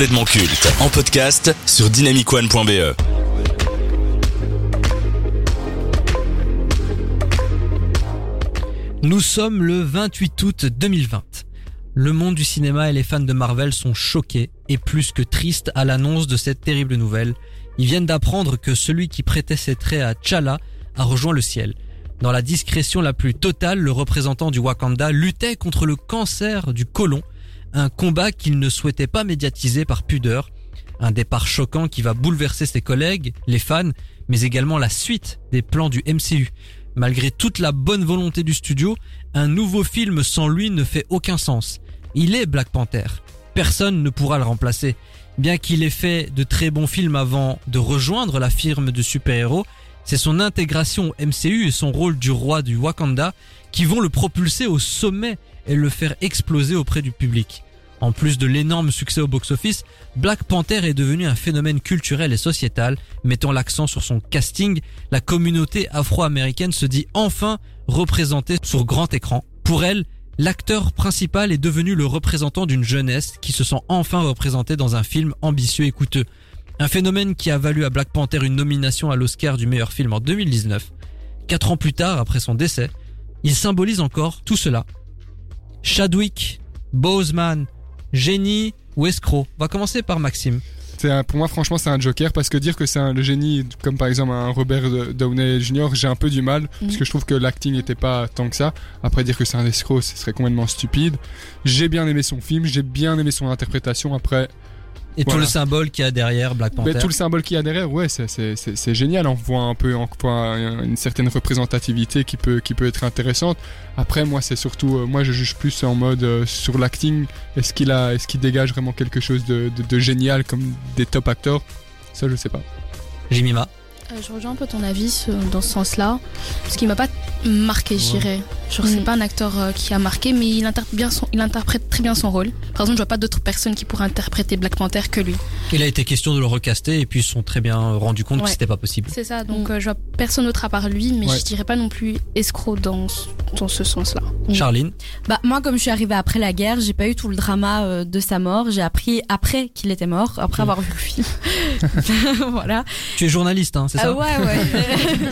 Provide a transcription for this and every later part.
culte en podcast sur dynamicone.be. Nous sommes le 28 août 2020. Le monde du cinéma et les fans de Marvel sont choqués et plus que tristes à l'annonce de cette terrible nouvelle. Ils viennent d'apprendre que celui qui prêtait ses traits à T'Challa a rejoint le ciel. Dans la discrétion la plus totale, le représentant du Wakanda luttait contre le cancer du côlon, un combat qu'il ne souhaitait pas médiatiser par pudeur. Un départ choquant qui va bouleverser ses collègues, les fans, mais également la suite des plans du MCU. Malgré toute la bonne volonté du studio, un nouveau film sans lui ne fait aucun sens. Il est Black Panther. Personne ne pourra le remplacer. Bien qu'il ait fait de très bons films avant de rejoindre la firme de super-héros, c'est son intégration au MCU et son rôle du roi du Wakanda qui vont le propulser au sommet et le faire exploser auprès du public. En plus de l'énorme succès au box-office, Black Panther est devenu un phénomène culturel et sociétal, mettant l'accent sur son casting. La communauté afro-américaine se dit enfin représentée sur grand écran. Pour elle, l'acteur principal est devenu le représentant d'une jeunesse qui se sent enfin représentée dans un film ambitieux et coûteux. Un phénomène qui a valu à Black Panther une nomination à l'Oscar du meilleur film en 2019. Quatre ans plus tard, après son décès, il symbolise encore tout cela. Chadwick, Boseman, génie ou escroc On va commencer par Maxime. Un- pour moi, franchement, c'est un joker parce que dire que c'est le génie, comme par exemple un Robert Downey Jr., j'ai un peu du mal parce que je trouve que l'acting n'était pas tant que ça. Après, dire que c'est un escroc, ce serait complètement stupide. J'ai bien aimé son film, j'ai bien aimé son interprétation. Après, Et tout le symbole qu'il y a derrière Black Panther. mais tout le symbole qu'il y a derrière, ouais, c'est- c'est c'est- c'est génial. On voit un peu, on voit une certaine représentativité qui peut, qui peut être intéressante. Après, moi, c'est surtout, euh, moi, je juge plus en mode euh, sur l'acting. Est-ce qu'il a, est-ce qu'il dégage vraiment quelque chose de, de- de génial comme des top acteurs Ça, je sais pas. Jimima. Euh, je rejoins un peu ton avis ce- dans ce sens-là. Parce qu'il m'a pas marqué, je dirais. Genre, c'est Mm. pas un acteur euh, qui a marqué, mais il interprète, bien son, il interprète très bien son rôle. Par exemple, je vois pas d'autres personnes qui pourraient interpréter Black Panther que lui. Il a été question de le recaster et puis ils se sont très bien rendu compte que c'était pas possible. C'est ça, donc Mm. euh, je vois personne d'autre à part lui, mais Ouais. je dirais pas non plus escroc dans, ce- dans ce sens-là. Mm. Charline. Bah moi comme je suis arrivée après la guerre, j'ai pas eu tout le drama euh, de sa mort. J'ai appris après qu'il était mort, après avoir vu le film. voilà. Tu es journaliste, hein, c'est ça Ah ouais ouais.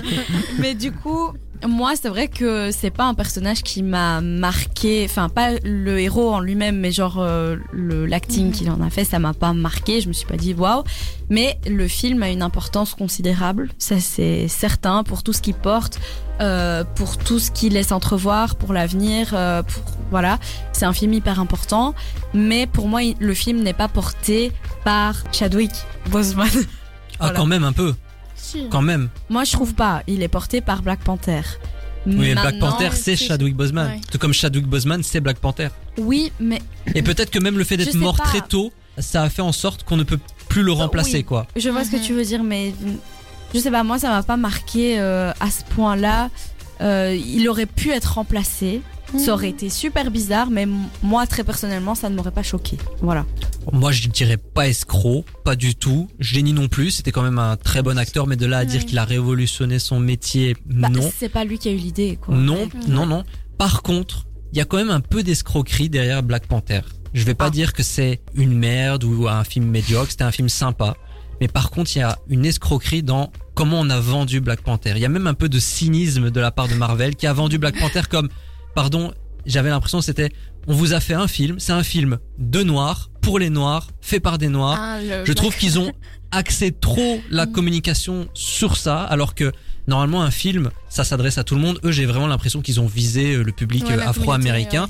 Mais du coup, moi c'est vrai que c'est pas un personnage qui m'a marqué. Enfin pas le héros en lui-même, mais genre euh, le l'acting Mhm. qu'il en a fait, ça m'a pas marqué. Je me suis pas dit waouh. Mais le film a une importance considérable, ça c'est certain pour tout ce qu'il porte. euh, pour tout ce qu'il laisse entrevoir pour l'avenir, euh, pour voilà, c'est un film hyper important. Mais pour moi, il- le film n'est pas porté par Chadwick Boseman. Ah, Voilà. quand même un peu. Si. Quand même. Moi, je trouve pas. Il est porté par Black Panther. Oui, mais Black Panther, c'est Chadwick Boseman. Ouais. Tout comme Chadwick Boseman, c'est Black Panther. Oui, mais Et peut-être que même le fait d'être mort pas. très tôt, ça a fait en sorte qu'on ne peut plus le Bah, remplacer, oui. quoi. je vois ce que Mhm. tu veux dire, mais je sais pas. Moi, ça m'a pas marqué euh, à ce point-là. Euh, il aurait pu être remplacé. Ça aurait été super bizarre, mais moi, très personnellement, ça ne m'aurait pas choqué. Voilà. Moi, je dirais pas escroc, pas du tout. Génie non plus. C'était quand même un très bon acteur, mais de là à dire qu'il a révolutionné son métier, Bah, non. C'est pas lui qui a eu l'idée, quoi. Non, Ouais. non, non. Par contre, il y a quand même un peu d'escroquerie derrière Black Panther. Je vais pas Ah. dire que c'est une merde ou un film médiocre, c'était un film sympa. Mais par contre, il y a une escroquerie dans comment on a vendu Black Panther. Il y a même un peu de cynisme de la part de Marvel qui a vendu Black Panther comme, pardon, j'avais l'impression c'était, on vous a fait un film, c'est un film de noirs, pour les noirs, fait par des noirs. Ah, Je trouve qu'ils ont axé trop la communication sur ça, alors que normalement un film, ça s'adresse à tout le monde. Eux, j'ai vraiment l'impression qu'ils ont visé euh, le public Ouais, euh, afro-américain.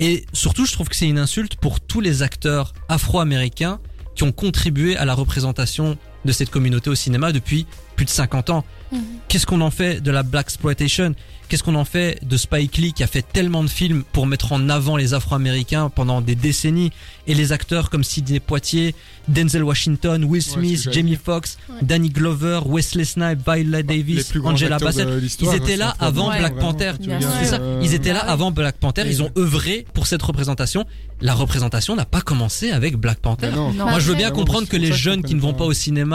Et surtout, je trouve que c'est une insulte pour tous les acteurs afro-américains qui ont contribué à la représentation de cette communauté au cinéma depuis plus de 50 ans. Mhm. Qu'est-ce qu'on en fait de la black exploitation? Qu'est-ce qu'on en fait de Spike Lee qui a fait tellement de films pour mettre en avant les Afro-Américains pendant des décennies et les acteurs comme Sidney Poitier, Denzel Washington, Will Smith, Jamie Foxx, Ouais. Danny Glover, Wesley Snipes, Viola les Davis, Angela Bassett. de l'histoire, Ils étaient là avant vraiment, Black Panther. euh, Ils étaient là Bah avant Black Panther. Ils ont œuvré pour cette représentation. La représentation n'a pas commencé avec Black Panther. bah non. Non. Moi, je veux bien Vraiment, comprendre que les jeunes qui ne vont pas au cinéma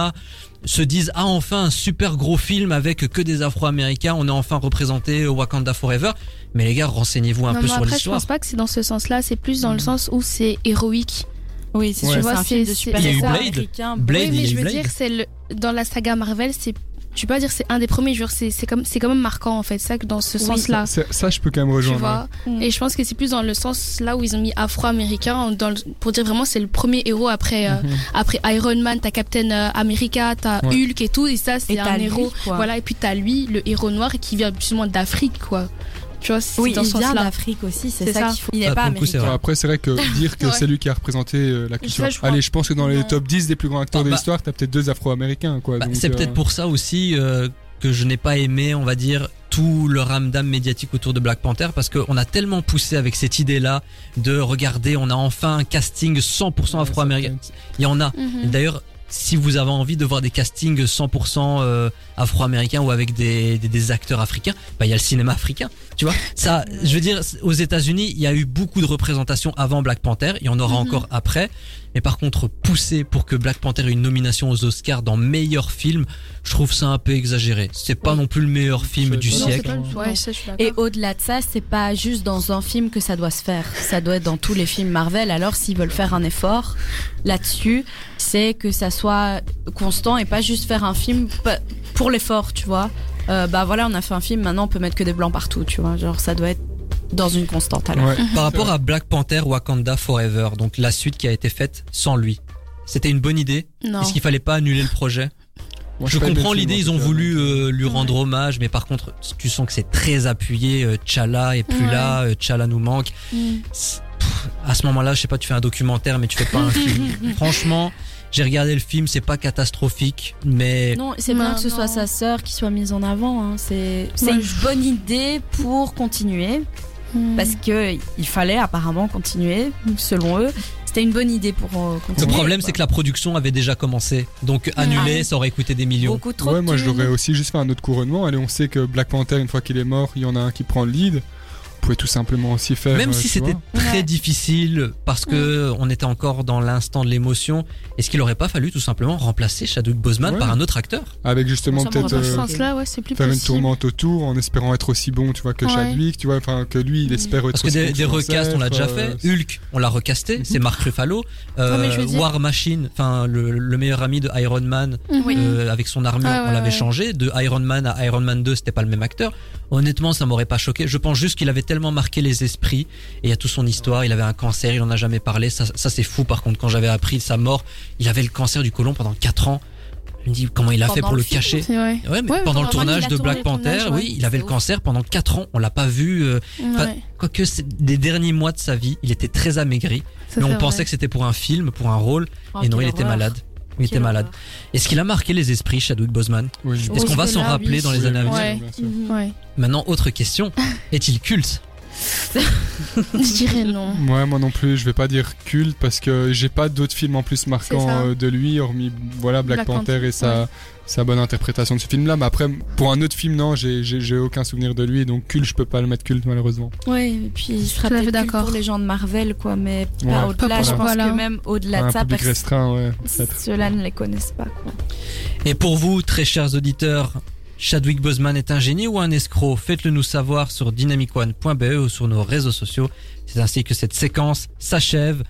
se disent ah enfin un super gros film avec que des Afro-Américains, on est enfin représenté au Wakanda Forever. Mais les gars, renseignez-vous un Non, peu sur après, je l'histoire. pense pas que c'est dans ce sens-là. C'est plus dans le sens où c'est héroïque. Oui, c'est Ouais. un film c'est- de super Il y a eu Blade. Blade, oui, il y je eu veux Blade. dire, c'est le, dans la saga Marvel, c'est, tu peux pas dire c'est un des premiers, genre, c'est, c'est comme, c'est quand même marquant, en fait, ça, que dans ce Oui, sens-là. Ça, ça, je peux quand même Tu rejoindre. vois. Mm. Et je pense que c'est plus dans le sens là où ils ont mis afro-américain, dans le- pour dire vraiment c'est le premier héros après, euh, Mhm. après Iron Man, t'as Captain euh, America, t'as Ouais. Hulk et tout, et ça c'est un lui, héros. Voilà, et puis t'as lui, le héros noir, qui vient moins d'Afrique, quoi. Tu vois, c'est Oui, dans il ce vient d'Afrique aussi, c'est ça, ça. qu'il faut. Il n'est Ah, pas coup, américain. vrai. Après, c'est vrai que dire que Ouais. c'est lui qui a représenté euh, la culture. Ça, Allez, je pense que dans les top 10 des plus grands acteurs Ah, de bah- l'histoire, t'as peut-être deux afro-américains, quoi. Bah, c'est euh, peut-être pour ça aussi euh, que je n'ai pas aimé, on va dire, tout le ramdam médiatique autour de Black Panther parce qu'on a tellement poussé avec cette idée-là de regarder, on a enfin un casting 100% ouais, afro-américain. Il y en a. Mhm. D'ailleurs, si vous avez envie de voir des castings 100% euh, afro-américains ou avec des, des, des acteurs africains, bah il y a le cinéma africain. Tu vois, ça, je veux dire, aux États-Unis, il y a eu beaucoup de représentations avant Black Panther, il y en aura Mhm. encore après. Mais par contre, pousser pour que Black Panther ait une nomination aux Oscars dans meilleur film, je trouve ça un peu exagéré. C'est pas Oui. non plus le meilleur film du Non, siècle. pas ouais, ça. Et au-delà de ça, c'est pas juste dans un film que ça doit se faire. Ça doit être dans tous les films Marvel. Alors, s'ils veulent faire un effort là-dessus, c'est que ça soit constant et pas juste faire un film pour l'effort, tu vois. Euh, bah voilà, on a fait un film, maintenant on peut mettre que des blancs partout, tu vois. Genre, ça doit être dans une constante alors. Ouais. Par rapport à Black Panther Wakanda Forever, donc la suite qui a été faite sans lui. C'était une bonne idée? Non. Est-ce qu'il fallait pas annuler le projet? Moi, Je aimé comprends l'idée, ils ont cas, voulu euh, euh, lui rendre Ouais. hommage, mais par contre, tu sens que c'est très appuyé. euh, T'Challa est plus Ouais. là, euh, nous manque. Mm. Pff, À ce moment-là, je sais pas, tu fais un documentaire, mais tu fais pas un film. Franchement, j'ai regardé le film, c'est pas catastrophique, mais Non, c'est bien que ce soit sa sœur qui soit mise en avant. hein. C'est c'est Ouais, une bonne idée pour continuer. Mm. Parce que il fallait apparemment continuer, selon eux. C'était une bonne idée pour euh, le continuer. problème, quoi. c'est que la production avait déjà commencé. Donc annuler, Ah. ça aurait coûté des millions. beaucoup trop Ouais, moi, l'aurais aussi juste fait un autre couronnement. Allez, on sait que Black Panther, une fois qu'il est mort, il y en a un qui prend le lead. Pouvez tout simplement aussi faire. Même euh, si c'était très Ouais. difficile parce que on était encore dans l'instant de l'émotion, est-ce qu'il aurait pas fallu tout simplement remplacer Chadwick Boseman Ouais. par un autre acteur? Avec justement peut-être euh, faire une tourmente autour en espérant être aussi bon, tu vois, que Ouais. Chadwick, tu vois, enfin que lui, il Mm. espère être Parce que aussi des, recasts, on l'a déjà ancêtre, fait. euh, Hulk, on l'a recasté, Mhm. c'est Mark Ruffalo. Euh, veux dire- War Machine, enfin le, le meilleur ami de Iron Man, Oui. euh, avec son armure, Ouais, on l'avait ouais. changé. De Iron Man à Iron Man 2, c'était pas le même acteur. Honnêtement, ça m'aurait pas choqué. Je pense juste qu'il avait tellement marqué les esprits et il y a toute son histoire. Il avait un cancer, il en a jamais parlé. Ça, ça c'est fou. Par contre, quand j'avais appris sa mort, il avait le cancer du côlon pendant 4 ans. Je me dis comment il a fait pour le le film, cacher? Ouais, mais Ouais, pendant le tournage de Black Panther, tournage, oui, il avait le ouf. cancer pendant 4 ans. On l'a pas vu. euh, Quoique des derniers mois de sa vie, il était très amaigri, ça, mais on pensait que c'était pour un film, pour un rôle, Oh, et non, il était malade. Il était Quelle malade. Est-ce qu'il a marqué les esprits, Chadwick Boseman Oui. Est-ce qu'on va s'en rappeler oui. dans les années à venir. Ouais. Maintenant, autre question, est-il culte? Je dirais non. Ouais, moi non plus, je vais pas dire culte parce que j'ai pas d'autres films en plus marquants euh, de lui, hormis voilà Black, Black Panther Panther, et sa, sa bonne interprétation de ce film-là. Mais après, pour un autre film, non, j'ai- aucun souvenir de lui, donc culte, je peux pas le mettre culte malheureusement. Ouais, et puis il sera peut-être d'accord. pour les gens de Marvel, quoi, mais Ouais. pas au-delà. Je pense voilà. que même au-delà de un ça, public pers- restreint, ouais, ceux-là ne les connaissent pas, quoi. Et pour vous, très chers auditeurs, Chadwick Boseman est un génie ou un escroc? Faites-le nous savoir sur dynamicone.be ou sur nos réseaux sociaux. C'est ainsi que cette séquence s'achève.